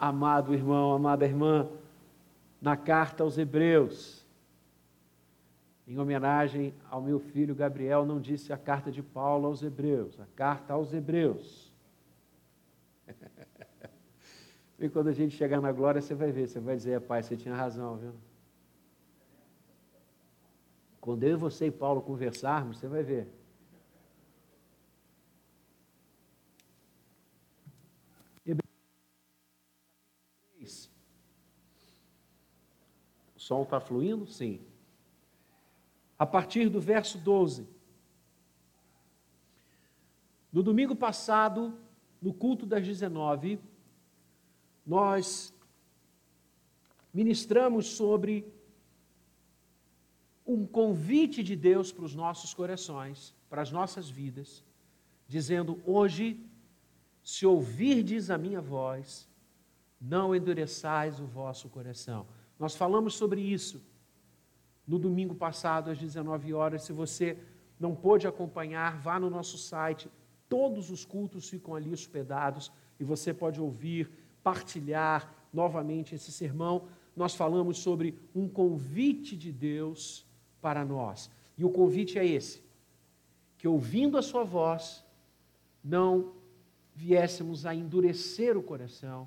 amado irmão, amada irmã, na carta aos Hebreus. Em homenagem ao meu filho Gabriel, não disse a carta de Paulo aos Hebreus, a carta aos Hebreus. e quando a gente chegar na glória, você vai ver, você vai dizer, pai, você tinha razão, viu? Quando eu e você e Paulo conversarmos, você vai ver. O sol está fluindo? Sim. A partir do verso 12. No domingo passado, no culto das 19, nós ministramos sobre um convite de Deus para os nossos corações, para as nossas vidas, dizendo: Hoje, se ouvirdes a minha voz, não endureçais o vosso coração. Nós falamos sobre isso no domingo passado, às 19 horas. Se você não pôde acompanhar, vá no nosso site. Todos os cultos ficam ali hospedados e você pode ouvir, partilhar novamente esse sermão. Nós falamos sobre um convite de Deus para nós. E o convite é esse: que ouvindo a Sua voz, não viéssemos a endurecer o coração,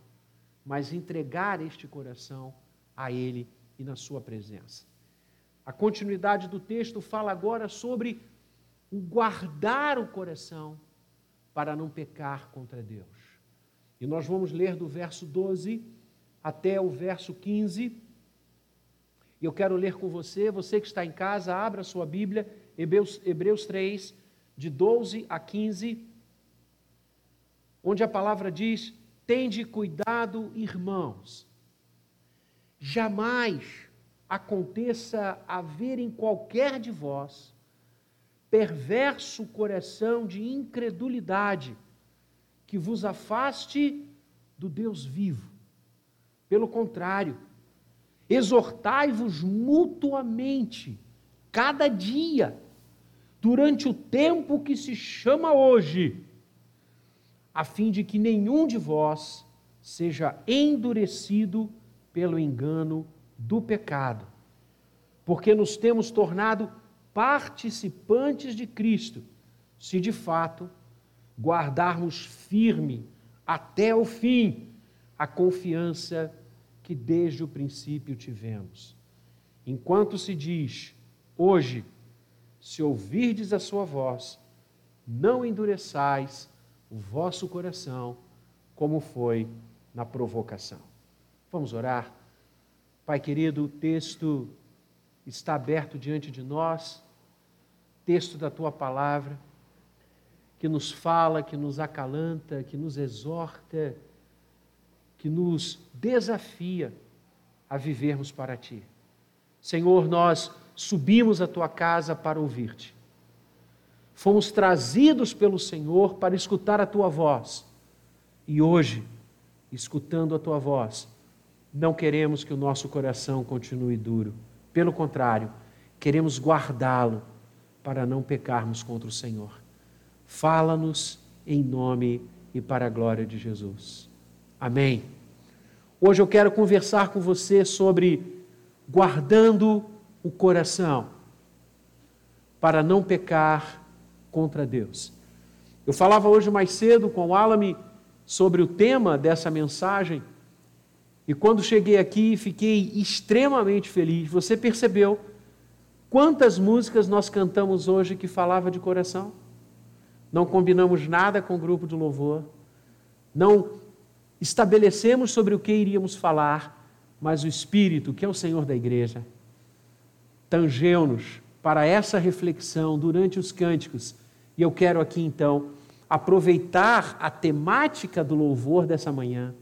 mas entregar este coração a Ele e na Sua presença. A continuidade do texto fala agora sobre o guardar o coração para não pecar contra Deus. E nós vamos ler do verso 12 até o verso 15 e eu quero ler com você, você que está em casa, abra sua Bíblia, Hebreus, Hebreus 3, de 12 a 15, onde a palavra diz: Tende cuidado, irmãos, jamais aconteça haver em qualquer de vós perverso coração de incredulidade que vos afaste do Deus vivo. Pelo contrário, Exortai-vos mutuamente, cada dia, durante o tempo que se chama hoje, a fim de que nenhum de vós seja endurecido pelo engano do pecado, porque nos temos tornado participantes de Cristo, se de fato guardarmos firme até o fim a confiança que desde o princípio tivemos. Enquanto se diz, hoje, se ouvirdes a sua voz, não endureçais o vosso coração, como foi na provocação. Vamos orar? Pai querido, o texto está aberto diante de nós, texto da tua palavra, que nos fala, que nos acalanta, que nos exorta, que nos desafia a vivermos para Ti. Senhor, nós subimos à Tua casa para ouvir-te. Fomos trazidos pelo Senhor para escutar a Tua voz. E hoje, escutando a Tua voz, não queremos que o nosso coração continue duro. Pelo contrário, queremos guardá-lo para não pecarmos contra o Senhor. Fala-nos em nome e para a glória de Jesus. Amém. Hoje eu quero conversar com você sobre guardando o coração para não pecar contra Deus. Eu falava hoje mais cedo com o Alame sobre o tema dessa mensagem e quando cheguei aqui fiquei extremamente feliz. Você percebeu quantas músicas nós cantamos hoje que falava de coração? Não combinamos nada com o grupo de louvor, não estabelecemos sobre o que iríamos falar, mas o Espírito, que é o Senhor da igreja, tangeu-nos para essa reflexão durante os cânticos. E eu quero aqui então aproveitar a temática do louvor dessa manhã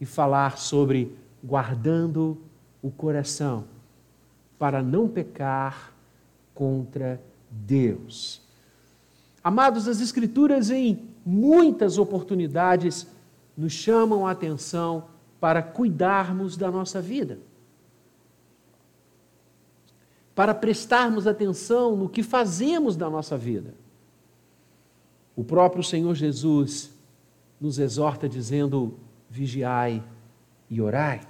e falar sobre guardando o coração para não pecar contra Deus. Amados, as Escrituras, em muitas oportunidades, nos chamam a atenção para cuidarmos da nossa vida, para prestarmos atenção no que fazemos da nossa vida. O próprio Senhor Jesus nos exorta dizendo: vigiai e orai.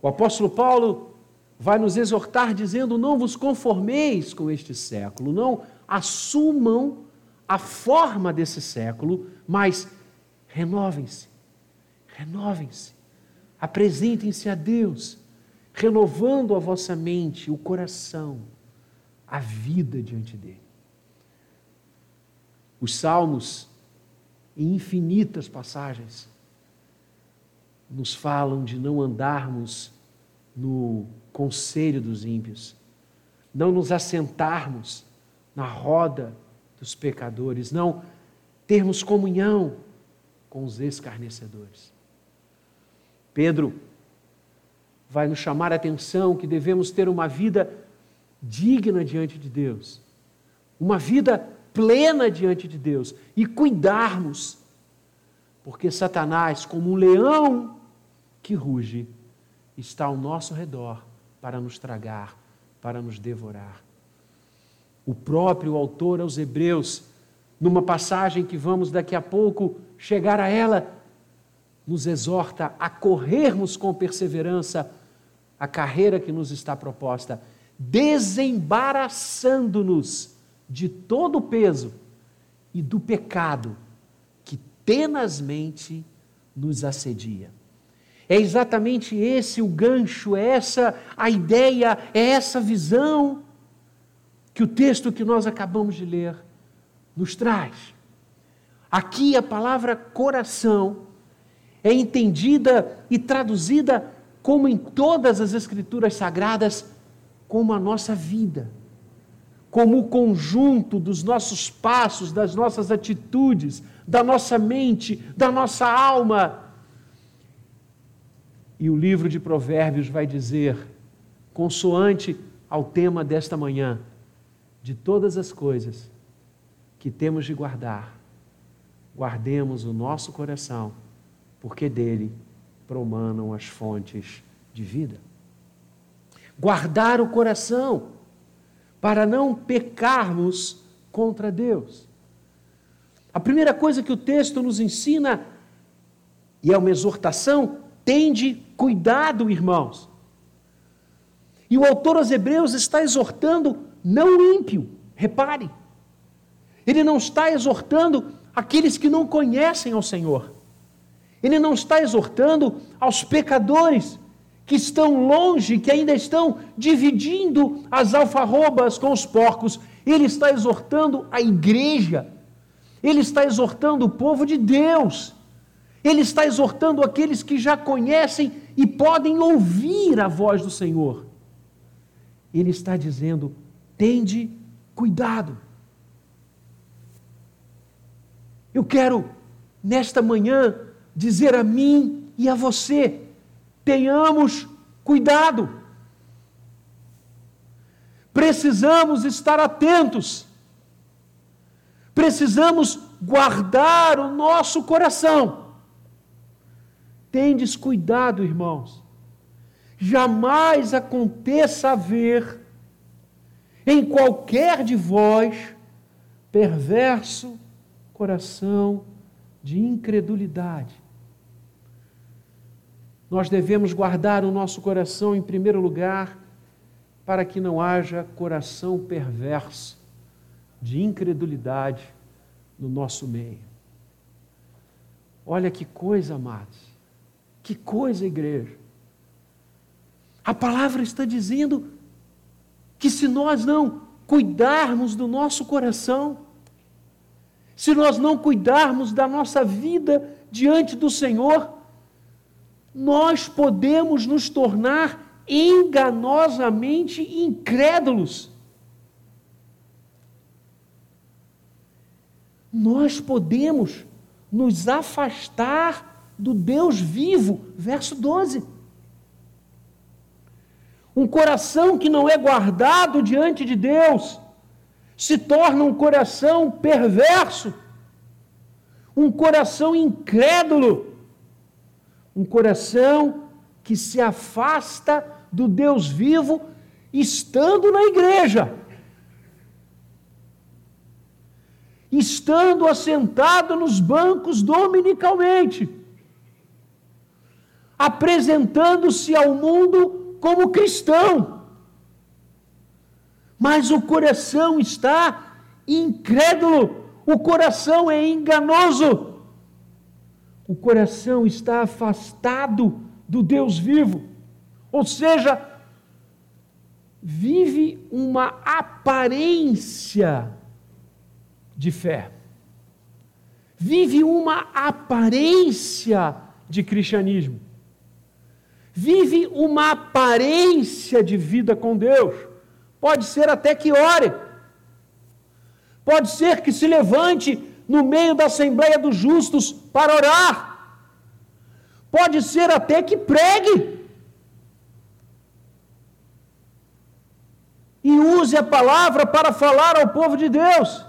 O apóstolo Paulo vai nos exortar dizendo: não vos conformeis com este século, não assumam a forma desse século, mas renovem-se, renovem-se, apresentem-se a Deus, renovando a vossa mente, o coração, a vida diante dele. Os salmos, em infinitas passagens, nos falam de não andarmos no conselho dos ímpios, não nos assentarmos na roda dos pecadores, não termos comunhão com os escarnecedores. Pedro vai nos chamar a atenção que devemos ter uma vida digna diante de Deus, uma vida plena diante de Deus e cuidarmos, porque Satanás, como um leão que ruge, está ao nosso redor para nos tragar, para nos devorar. O próprio autor aos Hebreus, numa passagem que vamos daqui a pouco chegar a ela, nos exorta a corrermos com perseverança a carreira que nos está proposta, desembaraçando-nos de todo o peso e do pecado que tenazmente nos assedia. É exatamente esse o gancho, é essa a ideia, é essa visão que o texto que nós acabamos de ler nos traz. Aqui a palavra coração é entendida e traduzida como em todas as escrituras sagradas, como a nossa vida, como o conjunto dos nossos passos, das nossas atitudes, da nossa mente, da nossa alma e o livro de Provérbios vai dizer, consoante ao tema desta manhã, de todas as coisas que temos de guardar, guardemos o nosso coração, porque dele promanam as fontes de vida. Guardar o coração para não pecarmos contra Deus. A primeira coisa que o texto nos ensina, e é uma exortação, Tende cuidado, irmãos. E o autor aos Hebreus está exortando não o ímpio, repare. Ele não está exortando aqueles que não conhecem ao Senhor. Ele não está exortando aos pecadores que estão longe, que ainda estão dividindo as alfarrobas com os porcos. Ele está exortando a igreja. Ele está exortando o povo de Deus ele está exortando aqueles que já conhecem e podem ouvir a voz do Senhor. Ele está dizendo: tende cuidado. Eu quero, nesta manhã, dizer a mim e a você: tenhamos cuidado. Precisamos estar atentos. Precisamos guardar o nosso coração Tendes cuidado, irmãos. Jamais aconteça haver em qualquer de vós perverso coração de incredulidade. Nós devemos guardar o nosso coração em primeiro lugar para que não haja coração perverso de incredulidade no nosso meio. Olha que coisa, amados. Que coisa, igreja! A palavra está dizendo que se nós não cuidarmos do nosso coração, se nós não cuidarmos da nossa vida diante do Senhor, nós podemos nos tornar enganosamente incrédulos. Nós podemos nos afastar do Deus vivo. Verso 12. Um coração que não é guardado diante de Deus se torna um coração perverso, um coração incrédulo, um coração que se afasta do Deus vivo estando na igreja. Estando assentado nos bancos dominicalmente apresentando-se ao mundo como cristão. Mas o coração está incrédulo, o coração é enganoso, o coração está afastado do Deus vivo, ou seja, vive uma aparência de fé, vive uma aparência de cristianismo, vive uma aparência de vida com Deus. Pode ser até que ore, pode ser que se levante no meio da Assembleia dos Justos para orar, pode ser até que pregue. E use a palavra para falar ao povo de Deus.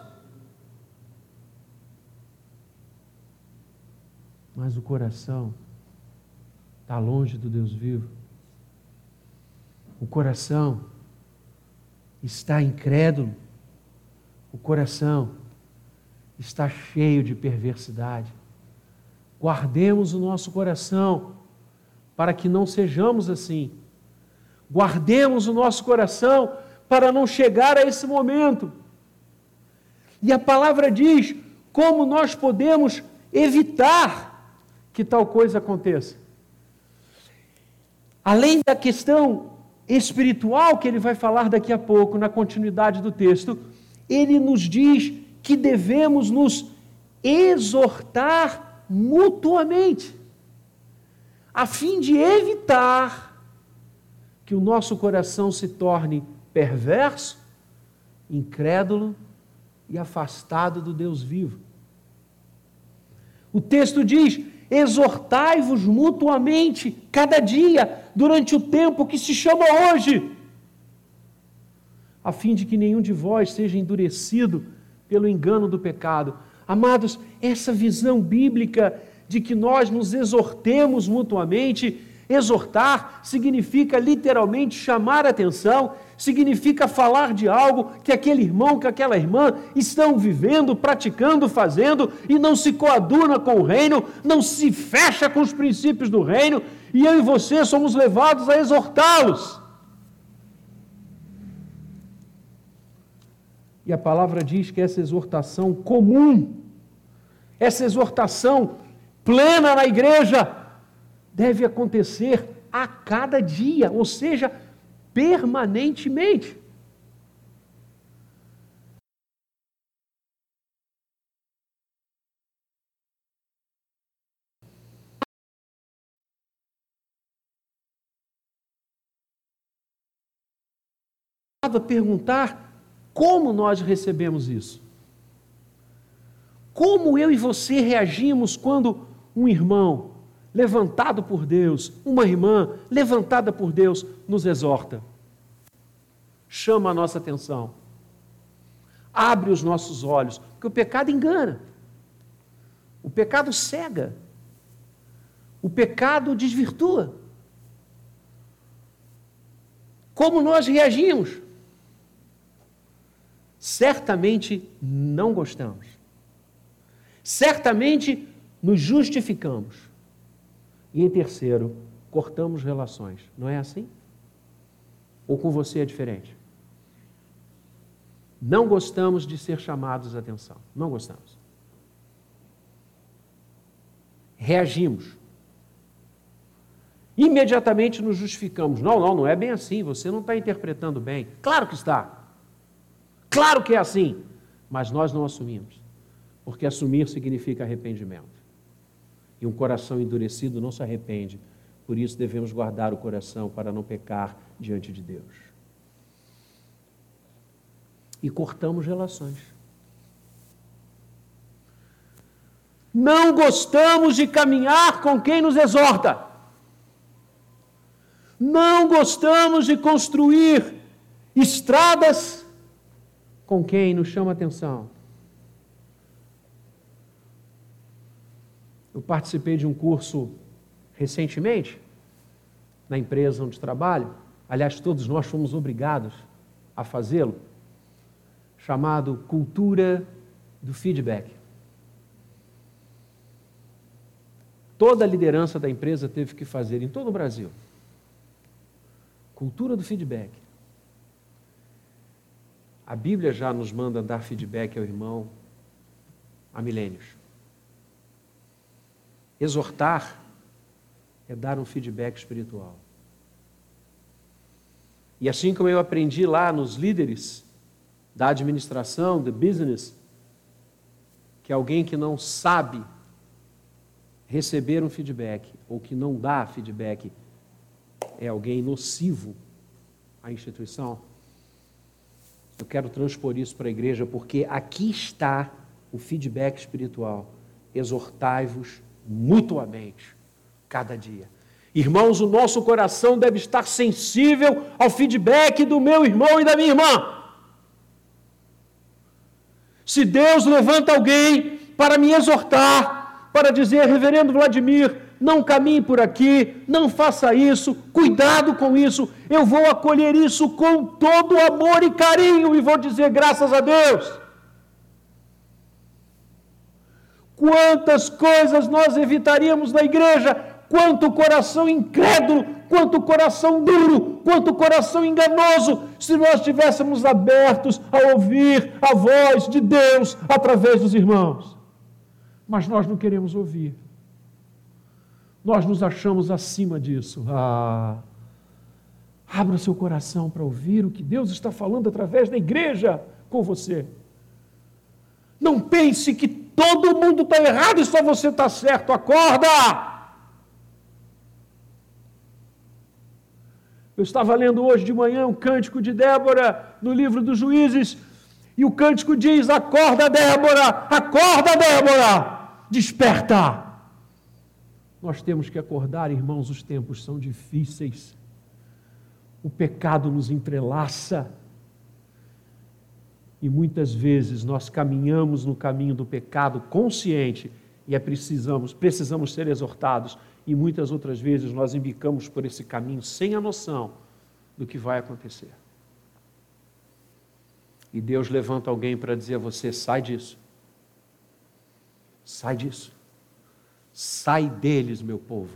mas o coração está longe do Deus vivo. O coração está incrédulo. O coração está cheio de perversidade. Guardemos o nosso coração para que não sejamos assim. Guardemos o nosso coração para não chegar a esse momento. E a palavra diz como nós podemos evitar que tal coisa aconteça. Além da questão espiritual que ele vai falar daqui a pouco, na continuidade do texto, ele nos diz que devemos nos exortar mutuamente, a fim de evitar que o nosso coração se torne perverso, incrédulo e afastado do Deus vivo. O texto diz: exortai-vos mutuamente cada dia, durante o tempo que se chama hoje, a fim de que nenhum de vós seja endurecido pelo engano do pecado. Amados, essa visão bíblica de que nós nos exortemos mutuamente, exortar significa literalmente chamar atenção, significa falar de algo que aquele irmão, que aquela irmã estão vivendo, praticando, fazendo e não se coaduna com o reino, não se fecha com os princípios do reino, e eu e você somos levados a exortá-los. E a palavra diz que essa exortação comum, essa exortação plena na igreja, deve acontecer a cada dia, ou seja, permanentemente. Perguntar como nós recebemos isso. Como eu e você reagimos quando um irmão, levantado por Deus, uma irmã levantada por Deus, nos exorta, chama a nossa atenção, abre os nossos olhos, porque o pecado engana, o pecado cega, o pecado desvirtua. Como nós reagimos? Certamente não gostamos. Certamente nos justificamos. E em terceiro, cortamos relações. Não é assim? Ou com você é diferente? Não gostamos de ser chamados a atenção. Não gostamos. Reagimos. Imediatamente nos justificamos. Não, não, não é bem assim. Você não está interpretando bem. Claro que está. Claro que é assim. Mas nós não assumimos. Porque assumir significa arrependimento. E um coração endurecido não se arrepende. Por isso devemos guardar o coração para não pecar diante de Deus. E cortamos relações. Não gostamos de caminhar com quem nos exorta. Não gostamos de construir estradas com quem nos chama atenção. Eu participei de um curso recentemente, na empresa onde trabalho, aliás, todos nós fomos obrigados a fazê-lo, chamado Cultura do Feedback. toda a liderança da empresa teve que fazer em todo o Brasil. Cultura do feedback. A Bíblia já nos manda dar feedback ao irmão há milênios. Exortar é dar um feedback espiritual. E assim como eu aprendi lá nos líderes da administração, do business, que alguém que não sabe receber um feedback ou que não dá feedback é alguém nocivo à instituição, eu quero transpor isso para a igreja porque aqui está o feedback espiritual. Exortai-vos mutuamente cada dia. Irmãos, o nosso coração deve estar sensível ao feedback do meu irmão e da minha irmã. Se Deus levanta alguém para me exortar, para dizer, Reverendo Vladimir, não caminhe por aqui, não faça isso, cuidado com isso, eu vou acolher isso com todo amor e carinho e vou dizer graças a Deus. Quantas coisas nós evitaríamos na igreja quanto coração incrédulo, quanto coração duro, quanto coração enganoso, se nós estivéssemos abertos a ouvir a voz de Deus através dos irmãos. Mas nós não queremos ouvir. Nós nos achamos acima disso. Ah, abra seu coração para ouvir o que Deus está falando através da igreja com você. Não pense que todo mundo está errado e só você está certo. Acorda! Eu estava lendo hoje de manhã um cântico de Débora no livro dos Juízes, e o cântico diz: Acorda, Débora, acorda, Débora, desperta. Nós temos que acordar, irmãos, os tempos são difíceis. O pecado nos entrelaça. E muitas vezes nós caminhamos no caminho do pecado consciente e é precisamos, precisamos ser exortados e muitas outras vezes nós embicamos por esse caminho sem a noção do que vai acontecer. E Deus levanta alguém para dizer a você: sai disso. Sai disso. Sai deles, meu povo.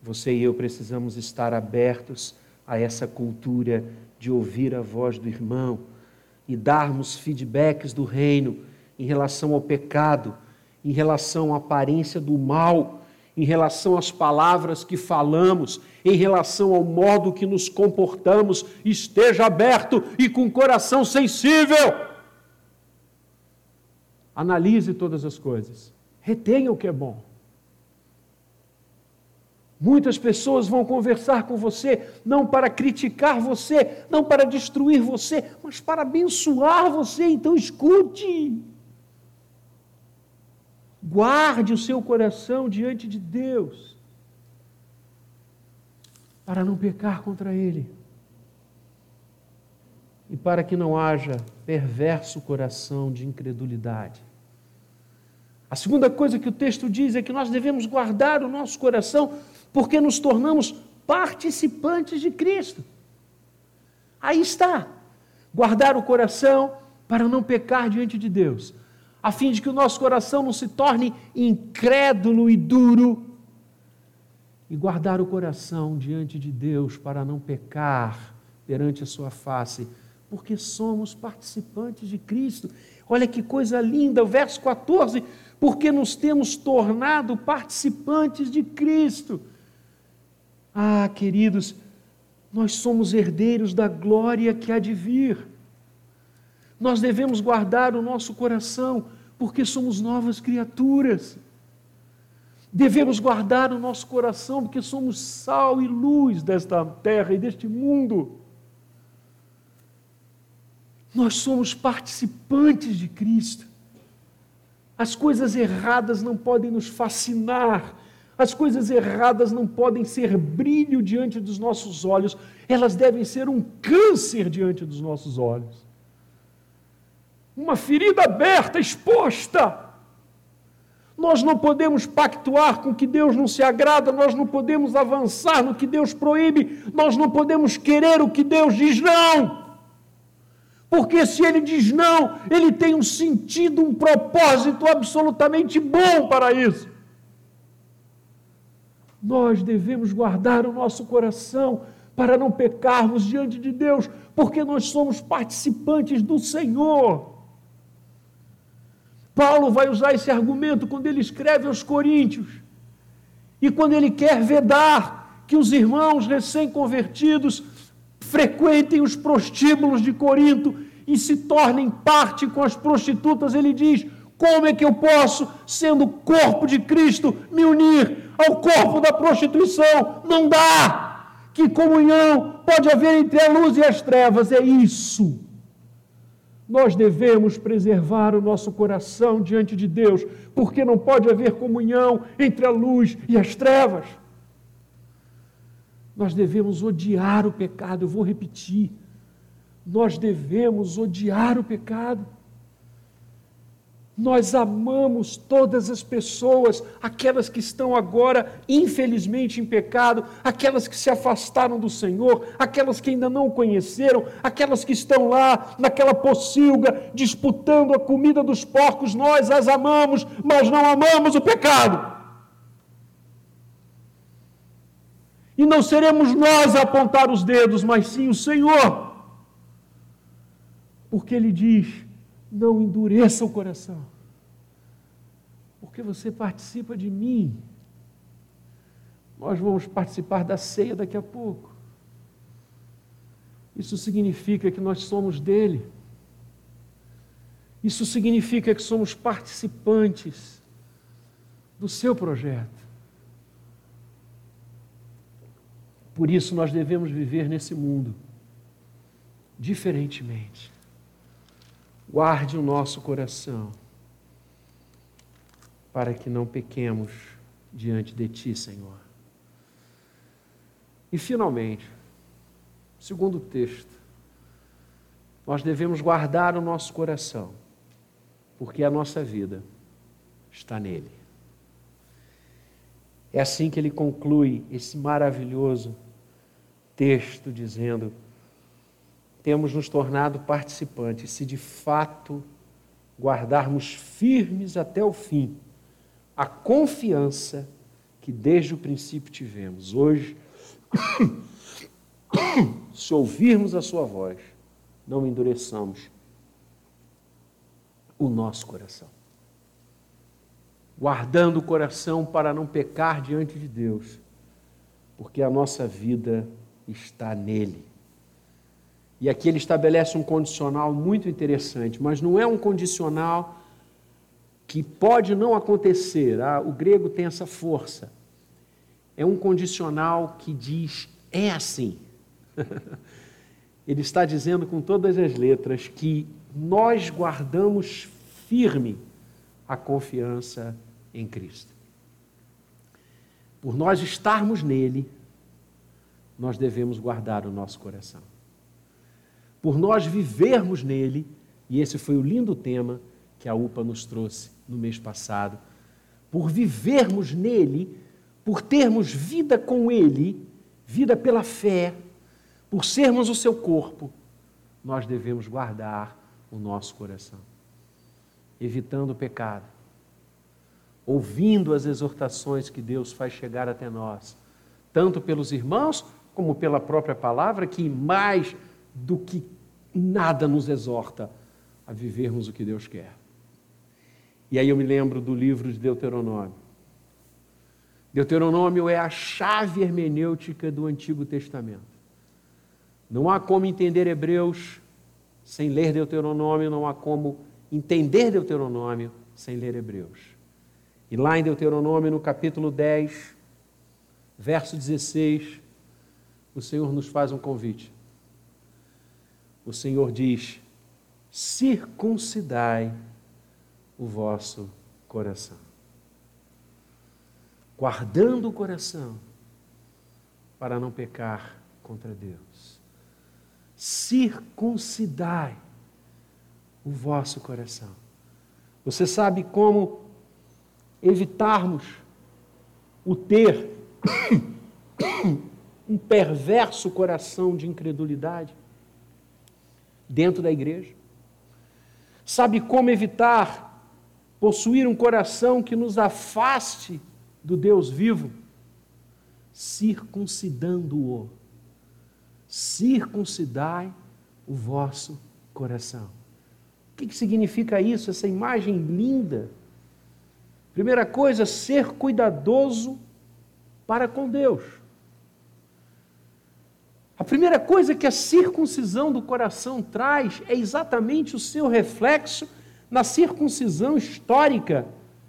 Você e eu precisamos estar abertos a essa cultura de ouvir a voz do irmão e darmos feedbacks do reino em relação ao pecado em relação à aparência do mal, em relação às palavras que falamos, em relação ao modo que nos comportamos, esteja aberto e com coração sensível. Analise todas as coisas, retenha o que é bom. Muitas pessoas vão conversar com você, não para criticar você, não para destruir você, mas para abençoar você, então escute. Guarde o seu coração diante de Deus, para não pecar contra Ele e para que não haja perverso coração de incredulidade. A segunda coisa que o texto diz é que nós devemos guardar o nosso coração porque nos tornamos participantes de Cristo. Aí está. Guardar o coração para não pecar diante de Deus a fim de que o nosso coração não se torne incrédulo e duro, e guardar o coração diante de Deus para não pecar perante a sua face, porque somos participantes de Cristo. Olha que coisa linda, o verso 14, porque nos temos tornado participantes de Cristo. Ah, queridos, nós somos herdeiros da glória que há de vir. Nós devemos guardar o nosso coração, porque somos novas criaturas. Devemos guardar o nosso coração, porque somos sal e luz desta terra e deste mundo. Nós somos participantes de Cristo. As coisas erradas não podem nos fascinar, as coisas erradas não podem ser brilho diante dos nossos olhos, elas devem ser um câncer diante dos nossos olhos uma ferida aberta, exposta. Nós não podemos pactuar com o que Deus não se agrada, nós não podemos avançar no que Deus proíbe, nós não podemos querer o que Deus diz não. Porque se Ele diz não, Ele tem um sentido, um propósito absolutamente bom para isso. Nós devemos guardar o nosso coração para não pecarmos diante de Deus, porque nós somos participantes do Senhor. Paulo vai usar esse argumento quando ele escreve aos Coríntios e quando ele quer vedar que os irmãos recém-convertidos frequentem os prostíbulos de Corinto e se tornem parte com as prostitutas, ele diz: como é que eu posso, sendo corpo de Cristo, me unir ao corpo da prostituição? Não dá! Que comunhão pode haver entre a luz e as trevas? É isso. Nós devemos preservar o nosso coração diante de Deus, porque não pode haver comunhão entre a luz e as trevas. Nós devemos odiar o pecado, eu vou repetir. Nós devemos odiar o pecado. Nós amamos todas as pessoas, aquelas que estão agora, infelizmente, em pecado, aquelas que se afastaram do Senhor, aquelas que ainda não o conheceram, aquelas que estão lá naquela pocilga disputando a comida dos porcos. Nós as amamos, mas não amamos o pecado. E não seremos nós a apontar os dedos, mas sim o Senhor. Porque Ele diz: não endureça o coração, porque você participa de mim. Nós vamos participar da ceia daqui a pouco. Isso significa que nós somos dele. Isso significa que somos participantes do seu projeto. Por isso nós devemos viver nesse mundo diferentemente. Guarde o nosso coração para que não pequemos diante de Ti, Senhor. E finalmente, segundo texto, nós devemos guardar o nosso coração, porque a nossa vida está nele. É assim que ele conclui esse maravilhoso texto, dizendo: temos nos tornado participantes, se de fato guardarmos firmes até o fim a confiança que desde o princípio tivemos. Hoje, se ouvirmos a Sua voz, não endureçamos o nosso coração. Guardando o coração para não pecar diante de Deus, porque a nossa vida está nele. E aqui ele estabelece um condicional muito interessante, mas não é um condicional que pode não acontecer. Ah, o grego tem essa força. É um condicional que diz é assim. ele está dizendo com todas as letras que nós guardamos firme a confiança em Cristo. Por nós estarmos nele, nós devemos guardar o nosso coração por nós vivermos nele, e esse foi o lindo tema que a UPA nos trouxe no mês passado, por vivermos nele, por termos vida com ele, vida pela fé, por sermos o seu corpo, nós devemos guardar o nosso coração, evitando o pecado, ouvindo as exortações que Deus faz chegar até nós, tanto pelos irmãos como pela própria palavra, que mais do que nada nos exorta a vivermos o que Deus quer. E aí eu me lembro do livro de Deuteronômio. Deuteronômio é a chave hermenêutica do Antigo Testamento. Não há como entender Hebreus sem ler Deuteronômio, não há como entender Deuteronômio sem ler Hebreus. E lá em Deuteronômio, no capítulo 10, verso 16, o Senhor nos faz um convite o Senhor diz: circuncidai o vosso coração. Guardando o coração para não pecar contra Deus. Circuncidai o vosso coração. Você sabe como evitarmos o ter um perverso coração de incredulidade? Dentro da igreja? Sabe como evitar possuir um coração que nos afaste do Deus vivo? circuncidando-o. Circuncidai o vosso coração. O que, significa isso, essa imagem linda? Primeira coisa, ser cuidadoso para com Deus. A primeira coisa que a circuncisão do coração traz é exatamente o seu reflexo na circuncisão histórica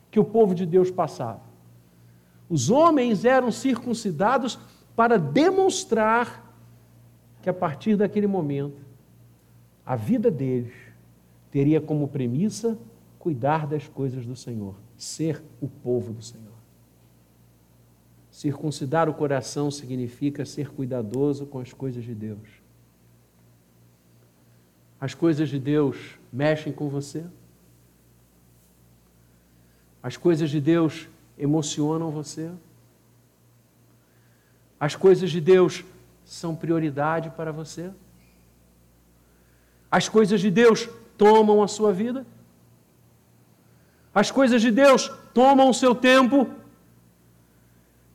que o povo de Deus passava. Os homens eram circuncidados para demonstrar que a partir daquele momento a vida deles teria como premissa cuidar das coisas do Senhor, ser o povo do Senhor. Circuncidar o coração significa ser cuidadoso com as coisas de Deus. As coisas de Deus mexem com você? As coisas de Deus emocionam você? As coisas de Deus são prioridade para você? As coisas de Deus tomam a sua vida? As coisas de Deus tomam o seu tempo?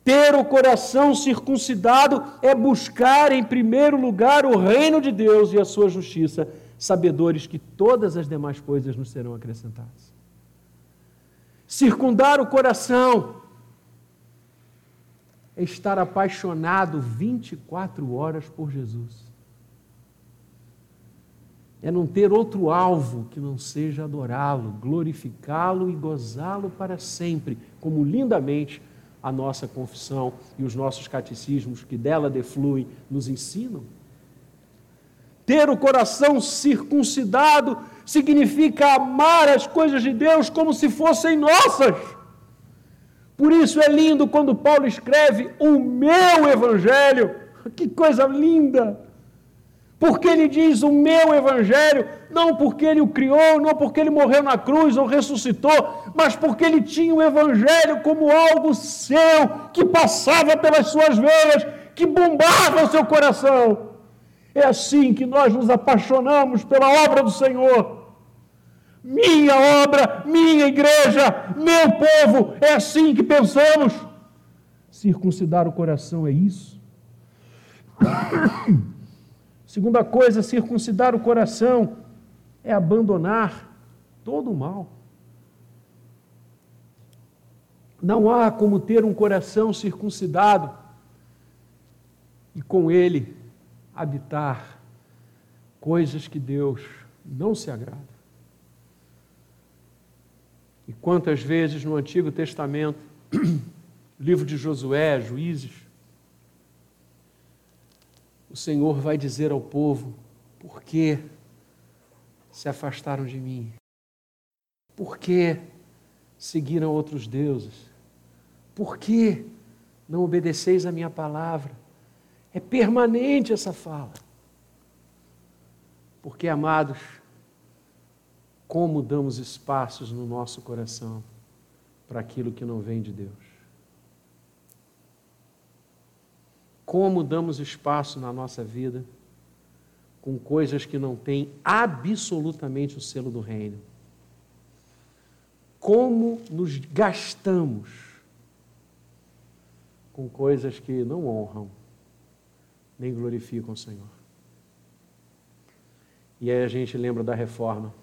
Ter o coração circuncidado é buscar em primeiro lugar o reino de Deus e a sua justiça, sabedores que todas as demais coisas nos serão acrescentadas. Circundar o coração é estar apaixonado 24 horas por Jesus. É não ter outro alvo que não seja adorá-lo, glorificá-lo e gozá-lo para sempre, como lindamente a nossa confissão e os nossos catecismos que dela defluem nos ensinam. Ter o coração circuncidado significa amar as coisas de Deus como se fossem nossas. Por isso é lindo quando Paulo escreve o meu evangelho. Que coisa linda! Porque ele diz o meu evangelho, não porque ele o criou, não porque ele morreu na cruz ou ressuscitou, mas porque ele tinha o evangelho como algo seu, que passava pelas suas veias, que bombava o seu coração. É assim que nós nos apaixonamos pela obra do Senhor. Minha obra, minha igreja, meu povo, é assim que pensamos. Circuncidar o coração é isso. Segunda coisa, circuncidar o coração é abandonar todo o mal. Não há como ter um coração circuncidado e com ele habitar coisas que Deus não se agrada. E quantas vezes no Antigo Testamento, livro de Josué, Juízes, Senhor vai dizer ao povo: por que se afastaram de mim? Por que seguiram outros deuses? Por que não obedeceis a minha palavra? É permanente essa fala. Porque, amados, como damos espaços no nosso coração para aquilo que não vem de Deus? Como damos espaço na nossa vida com coisas que não têm absolutamente o selo do reino. Como nos gastamos com coisas que não honram nem glorificam o Senhor. E aí a gente lembra da reforma,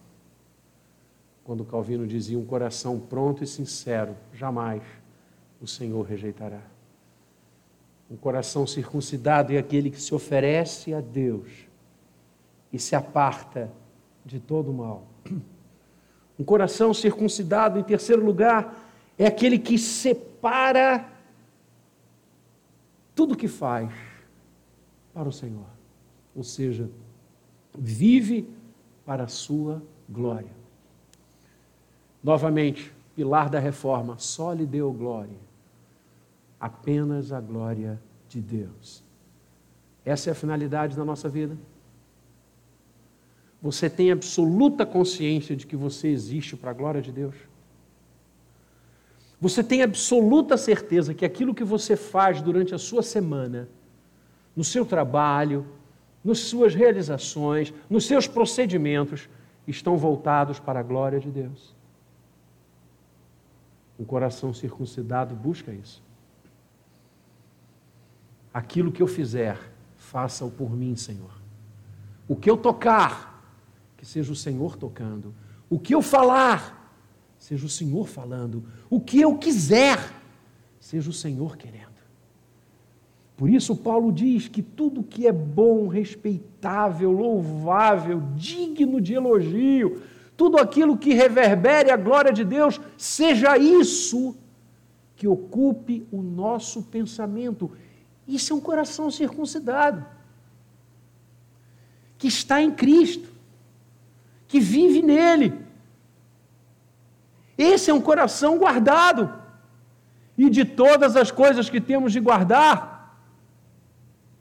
quando Calvino dizia: um coração pronto e sincero, jamais o Senhor rejeitará. Um coração circuncidado é aquele que se oferece a Deus e se aparta de todo o mal. Um coração circuncidado, em terceiro lugar, é aquele que separa tudo que faz para o Senhor. Ou seja, vive para a sua glória. Novamente, pilar da reforma, só lhe deu glória apenas a glória de Deus. Essa é a finalidade da nossa vida. Você tem absoluta consciência de que você existe para a glória de Deus? Você tem absoluta certeza que aquilo que você faz durante a sua semana, no seu trabalho, nas suas realizações, nos seus procedimentos, estão voltados para a glória de Deus? Um coração circuncidado busca isso. Aquilo que eu fizer, faça-o por mim, Senhor. O que eu tocar, que seja o Senhor tocando. O que eu falar, seja o Senhor falando. O que eu quiser, seja o Senhor querendo. Por isso, Paulo diz que tudo que é bom, respeitável, louvável, digno de elogio, tudo aquilo que reverbere a glória de Deus, seja isso que ocupe o nosso pensamento. Isso é um coração circuncidado, que está em Cristo, que vive nele. Esse é um coração guardado. E de todas as coisas que temos de guardar,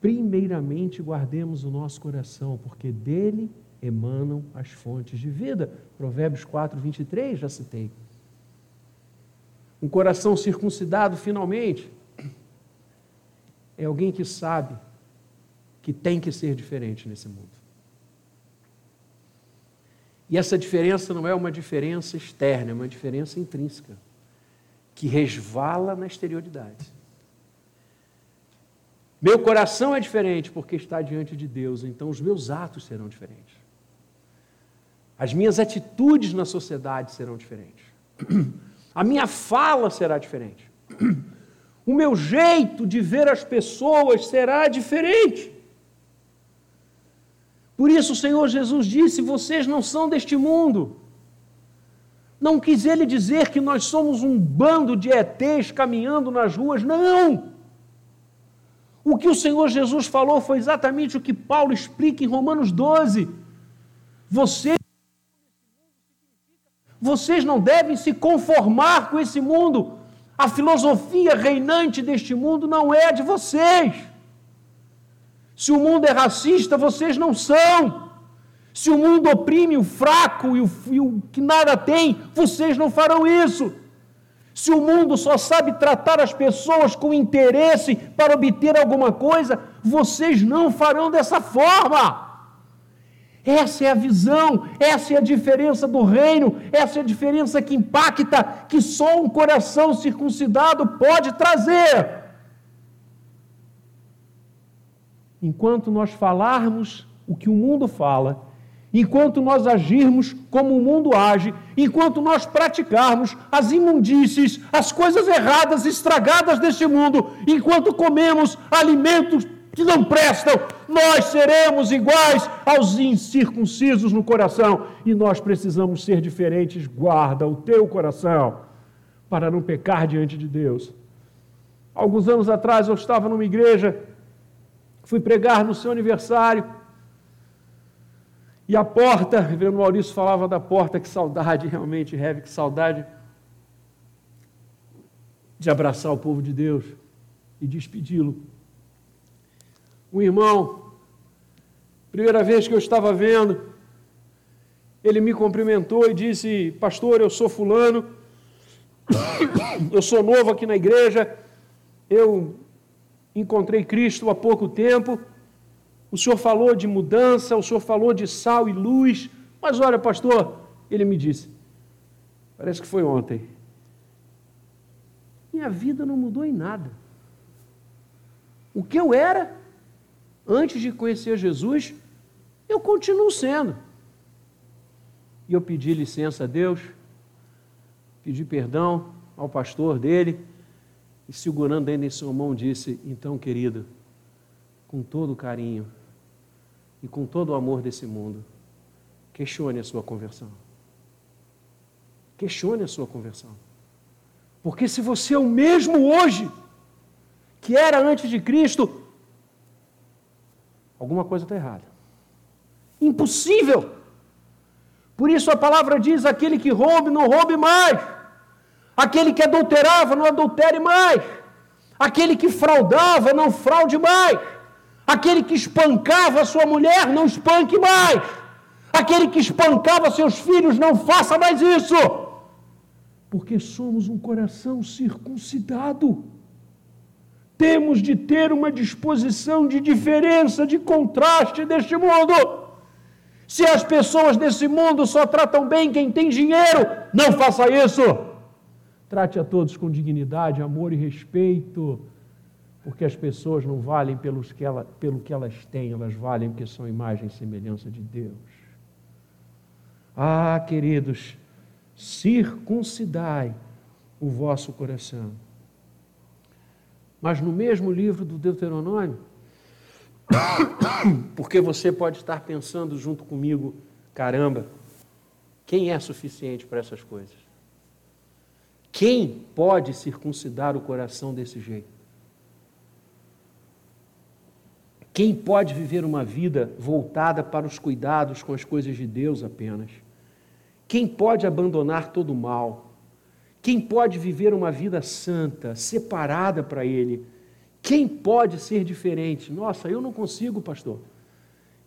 primeiramente guardemos o nosso coração, porque dele emanam as fontes de vida. Provérbios 4, 23, já citei. Um coração circuncidado, finalmente, é alguém que sabe que tem que ser diferente nesse mundo. E essa diferença não é uma diferença externa, é uma diferença intrínseca, que resvala na exterioridade. Meu coração é diferente porque está diante de Deus, então os meus atos serão diferentes. As minhas atitudes na sociedade serão diferentes. A minha fala será diferente. O meu jeito de ver as pessoas será diferente. Por isso o Senhor Jesus disse: Vocês não são deste mundo. Não quis ele dizer que nós somos um bando de ETs caminhando nas ruas, não. O que o Senhor Jesus falou foi exatamente o que Paulo explica em Romanos 12. Vocês vocês não devem se conformar com esse mundo. A filosofia reinante deste mundo não é a de vocês. Se o mundo é racista, vocês não são. Se o mundo oprime o fraco e o, e o que nada tem, vocês não farão isso. Se o mundo só sabe tratar as pessoas com interesse para obter alguma coisa, vocês não farão dessa forma. Essa é a visão, essa é a diferença do reino, essa é a diferença que impacta, que só um coração circuncidado pode trazer. Enquanto nós falarmos o que o mundo fala, enquanto nós agirmos como o mundo age, enquanto nós praticarmos as imundícies, as coisas erradas, estragadas deste mundo, enquanto comemos alimentos que não prestam, nós seremos iguais aos incircuncisos no coração e nós precisamos ser diferentes. Guarda o teu coração para não pecar diante de Deus. Alguns anos atrás eu estava numa igreja, fui pregar no seu aniversário. E a porta, o reverendo Maurício falava da porta, que saudade, realmente, Heve, que saudade de abraçar o povo de Deus e despedi-lo um irmão, primeira vez que eu estava vendo, ele me cumprimentou e disse: Pastor, eu sou Fulano, eu sou novo aqui na igreja, eu encontrei Cristo há pouco tempo. O senhor falou de mudança, o senhor falou de sal e luz, mas olha, pastor, ele me disse, parece que foi ontem. Minha vida não mudou em nada. O que eu era, antes de conhecer Jesus, eu continuo sendo. E eu pedi licença a Deus, pedi perdão ao pastor dele, e segurando ainda em sua mão, disse: Então, querido, com todo o carinho e com todo o amor desse mundo, questione a sua conversão. Questione a sua conversão. Porque se você é o mesmo hoje que era antes de Cristo, alguma coisa está errada. Impossível! Por isso a palavra diz: aquele que roube, não roube mais. Aquele que adulterava, não adultere mais. Aquele que fraudava, não fraude mais. Aquele que espancava sua mulher, não espanque mais. Aquele que espancava seus filhos, não faça mais isso. Porque somos um coração circuncidado temos de ter uma disposição de diferença, de contraste deste mundo. Se as pessoas desse mundo só tratam bem quem tem dinheiro, não faça isso. Trate a todos com dignidade, amor e respeito. porque as pessoas não valem pelos que ela, pelo que elas têm, elas valem porque são imagem e semelhança de Deus. Ah, queridos, circuncidai o vosso coração. Mas no mesmo livro do Deuteronômio, porque você pode estar pensando junto comigo, caramba, quem é suficiente para essas coisas? Quem pode circuncidar o coração desse jeito? Quem pode viver uma vida voltada para os cuidados com as coisas de Deus apenas? Quem pode abandonar todo o mal? Quem pode viver uma vida santa, separada para Ele? Quem pode ser diferente? Nossa, eu não consigo, pastor.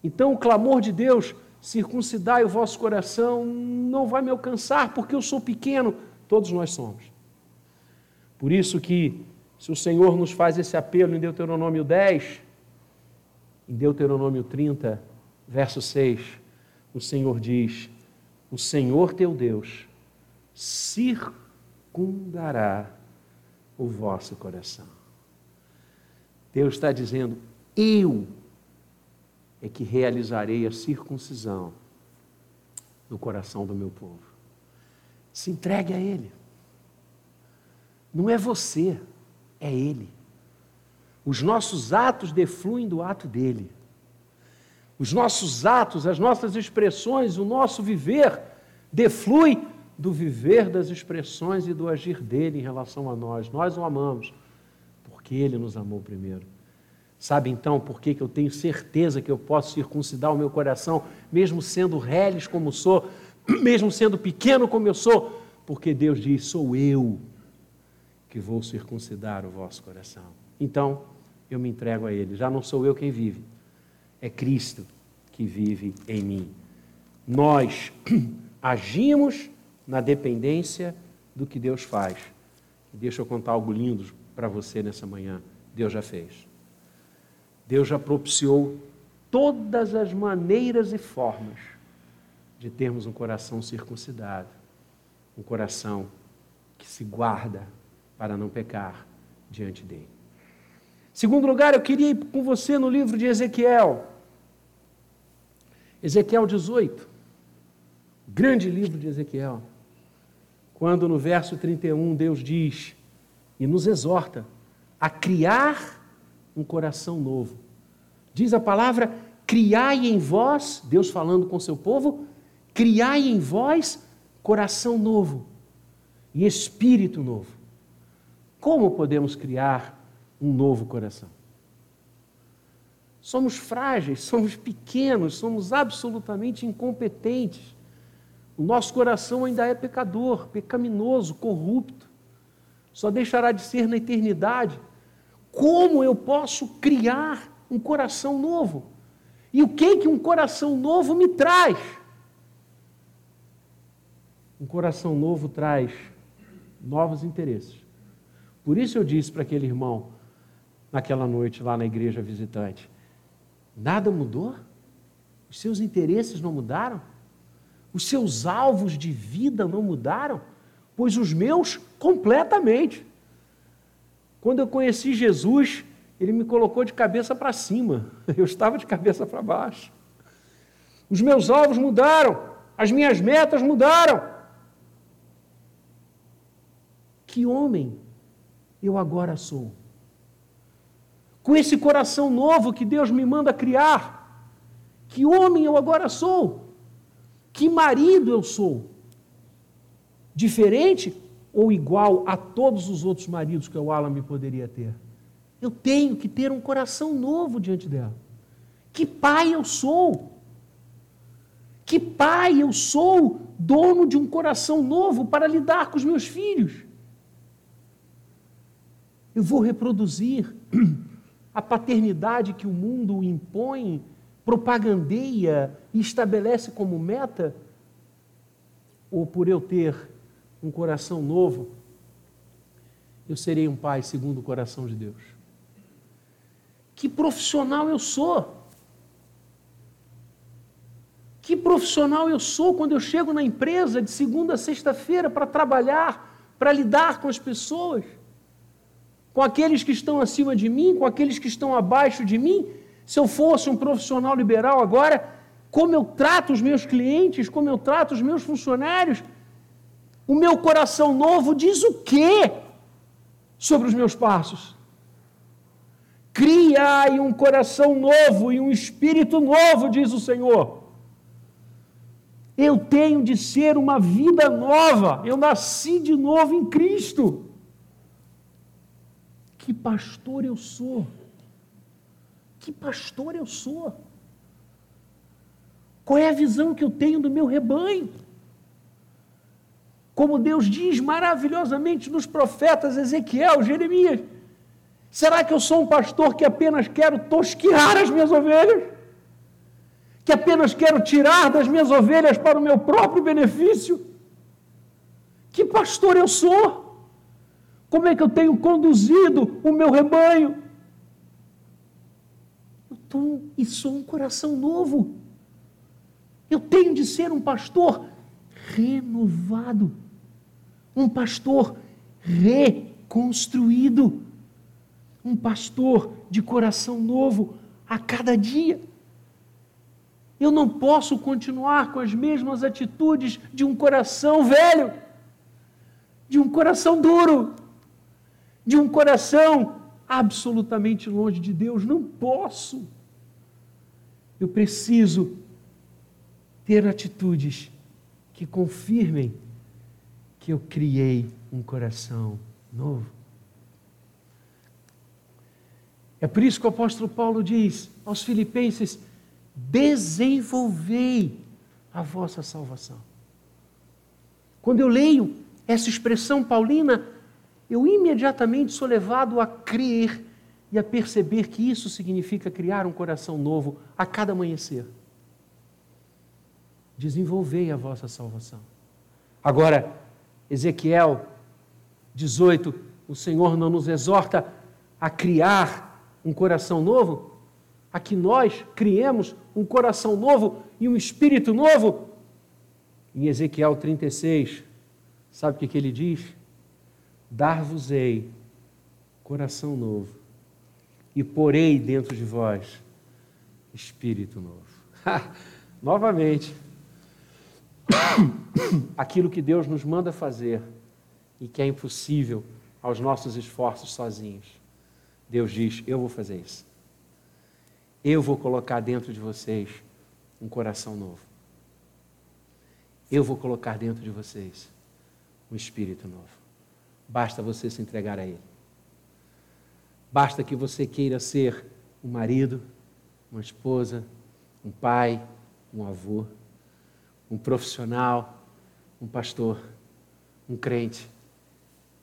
Então o clamor de Deus, circuncidai o vosso coração, não vai me alcançar porque eu sou pequeno. Todos nós somos. Por isso que, se o Senhor nos faz esse apelo em Deuteronômio 10, em Deuteronômio 30, verso 6, o Senhor diz: O Senhor teu Deus circundará o vosso coração. Deus está dizendo: Eu é que realizarei a circuncisão no coração do meu povo. Se entregue a Ele. Não é você, é Ele. Os nossos atos defluem do ato dele. Os nossos atos, as nossas expressões, o nosso viver deflui do viver das expressões e do agir dele em relação a nós. Nós o amamos porque ele nos amou primeiro. Sabe então por que, que eu tenho certeza que eu posso circuncidar o meu coração, mesmo sendo reles como sou, mesmo sendo pequeno como eu sou? Porque Deus diz: sou eu que vou circuncidar o vosso coração. Então, eu me entrego a Ele. Já não sou eu quem vive, é Cristo que vive em mim. Nós agimos na dependência do que Deus faz. Deixa eu contar algo lindo para você nessa manhã. Deus já fez. Deus já propiciou todas as maneiras e formas de termos um coração circuncidado, um coração que se guarda para não pecar diante dele. Segundo lugar, eu queria ir com você no livro de Ezequiel. Ezequiel 18. Grande livro de Ezequiel. Quando no verso 31 Deus diz e nos exorta a criar um coração novo. Diz a palavra: criai em vós, Deus falando com seu povo, criai em vós coração novo e espírito novo. Como podemos criar um novo coração. Somos frágeis, somos pequenos, somos absolutamente incompetentes. O nosso coração ainda é pecador, pecaminoso, corrupto. Só deixará de ser na eternidade. Como eu posso criar um coração novo? E o que que um coração novo me traz? Um coração novo traz novos interesses. Por isso eu disse para aquele irmão: naquela noite lá na igreja visitante. Nada mudou? Os seus interesses não mudaram? Os seus alvos de vida não mudaram? Pois os meus, completamente. Quando eu conheci Jesus, ele me colocou de cabeça para cima, eu estava de cabeça para baixo. Os meus alvos mudaram, as minhas metas mudaram. Que homem eu agora sou? com esse coração novo que Deus me manda criar. Que homem eu agora sou? Que marido eu sou? Diferente ou igual a todos os outros maridos que o Alan me poderia ter? Eu tenho que ter um coração novo diante dela. Que pai eu sou? Que pai eu sou, dono de um coração novo para lidar com os meus filhos? Eu vou reproduzir a paternidade que o mundo impõe, propagandeia e estabelece como meta? Ou por eu ter um coração novo, eu serei um pai segundo o coração de Deus? Que profissional eu sou? Que profissional eu sou quando eu chego na empresa de segunda a sexta-feira para trabalhar, para lidar com as pessoas? com aqueles que estão acima de mim, com aqueles que estão abaixo de mim. Se eu fosse um profissional liberal agora, como eu trato os meus clientes, como eu trato os meus funcionários, o meu coração novo diz o quê sobre os meus passos? Criai um coração novo e um espírito novo, diz o Senhor. Eu tenho de ser uma vida nova, eu nasci de novo em Cristo. Que pastor eu sou? Que pastor eu sou? Qual é a visão que eu tenho do meu rebanho? Como Deus diz maravilhosamente nos profetas Ezequiel, Jeremias. Será que eu sou um pastor que apenas quero tosquiar as minhas ovelhas? Que apenas quero tirar das minhas ovelhas para o meu próprio benefício? Que pastor eu sou? Como é que eu tenho conduzido o meu rebanho? Tô, e sou um coração novo. Eu tenho de ser um pastor renovado, um pastor reconstruído, um pastor de coração novo a cada dia. Eu não posso continuar com as mesmas atitudes de um coração velho, de um coração duro de um coração absolutamente longe de Deus. Não posso. Eu preciso ter atitudes que confirmem que eu criei um coração novo. É por isso que o apóstolo Paulo diz aos Filipenses: desenvolvei a vossa salvação. Quando eu leio essa expressão paulina, eu imediatamente sou levado a crer e a perceber que isso significa criar um coração novo a cada amanhecer. Desenvolvei a vossa salvação. Agora, Ezequiel 18, o Senhor não nos exorta a criar um coração novo, a que nós criemos um coração novo e um espírito novo. Em Ezequiel 36, sabe o que, ele diz? dar-vos-ei coração novo e porei dentro de vós espírito novo. Novamente, aquilo que Deus nos manda fazer e que é impossível aos nossos esforços sozinhos. Deus diz: Eu vou fazer isso. Eu vou colocar dentro de vocês um coração novo. Eu vou colocar dentro de vocês um espírito novo. Basta você se entregar a Ele. Basta que você queira ser um marido, uma esposa, um pai, um avô, um profissional, um pastor, um crente,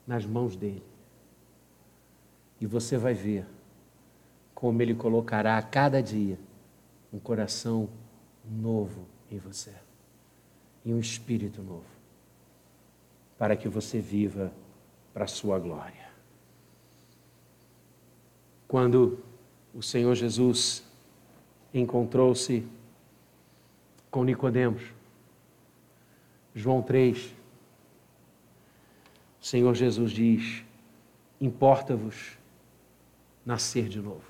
nas mãos dele. E você vai ver como ele colocará a cada dia um coração novo em você e um espírito novo, para que você viva para a sua glória. Quando o Senhor Jesus encontrou-se com Nicodemos, João 3, o Senhor Jesus diz: Importa-vos nascer de novo,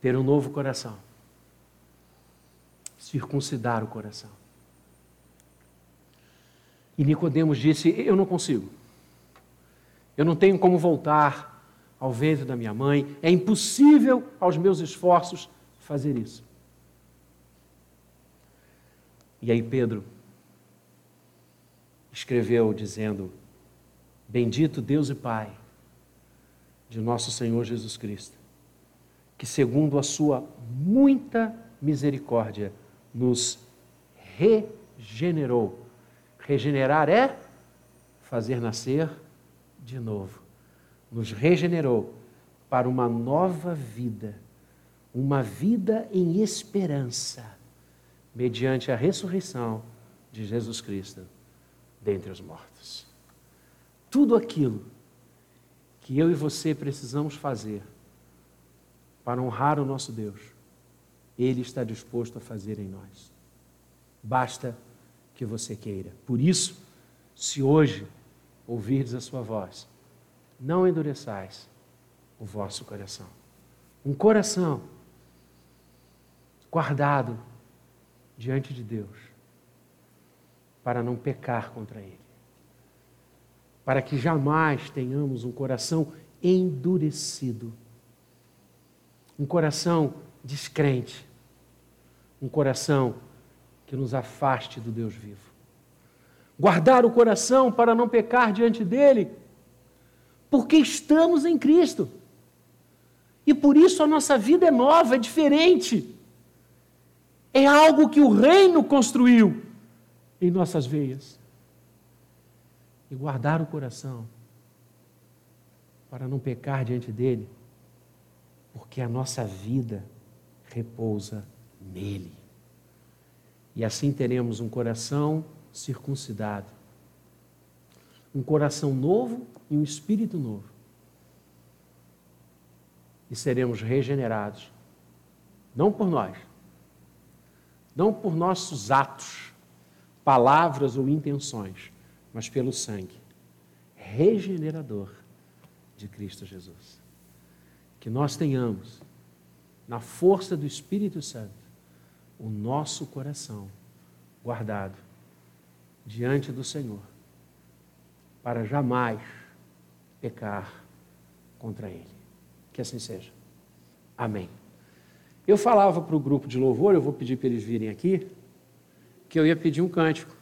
ter um novo coração, circuncidar o coração. E Nicodemos disse: Eu não consigo. Eu não tenho como voltar ao ventre da minha mãe. É impossível aos meus esforços fazer isso. E aí Pedro escreveu dizendo: Bendito Deus e Pai de nosso Senhor Jesus Cristo, que segundo a sua muita misericórdia nos regenerou Regenerar é fazer nascer de novo. Nos regenerou para uma nova vida, uma vida em esperança, mediante a ressurreição de Jesus Cristo dentre os mortos. Tudo aquilo que eu e você precisamos fazer para honrar o nosso Deus, Ele está disposto a fazer em nós. Basta que você queira. Por isso, se hoje ouvirdes a sua voz, não endureçais o vosso coração. Um coração guardado diante de Deus para não pecar contra Ele. Para que jamais tenhamos um coração endurecido, um coração descrente, um coração que nos afaste do Deus vivo. Guardar o coração para não pecar diante dele, porque estamos em Cristo. E por isso a nossa vida é nova, é diferente. É algo que o reino construiu em nossas veias. E guardar o coração para não pecar diante dele, porque a nossa vida repousa nele. E assim teremos um coração circuncidado, um coração novo e um espírito novo. E seremos regenerados, não por nós, não por nossos atos, palavras ou intenções, mas pelo sangue regenerador de Cristo Jesus. Que nós tenhamos, na força do Espírito Santo, o nosso coração guardado diante do Senhor, para jamais pecar contra Ele. Que assim seja. Amém. Eu falava para o grupo de louvor, eu vou pedir para eles virem aqui, que eu ia pedir um cântico.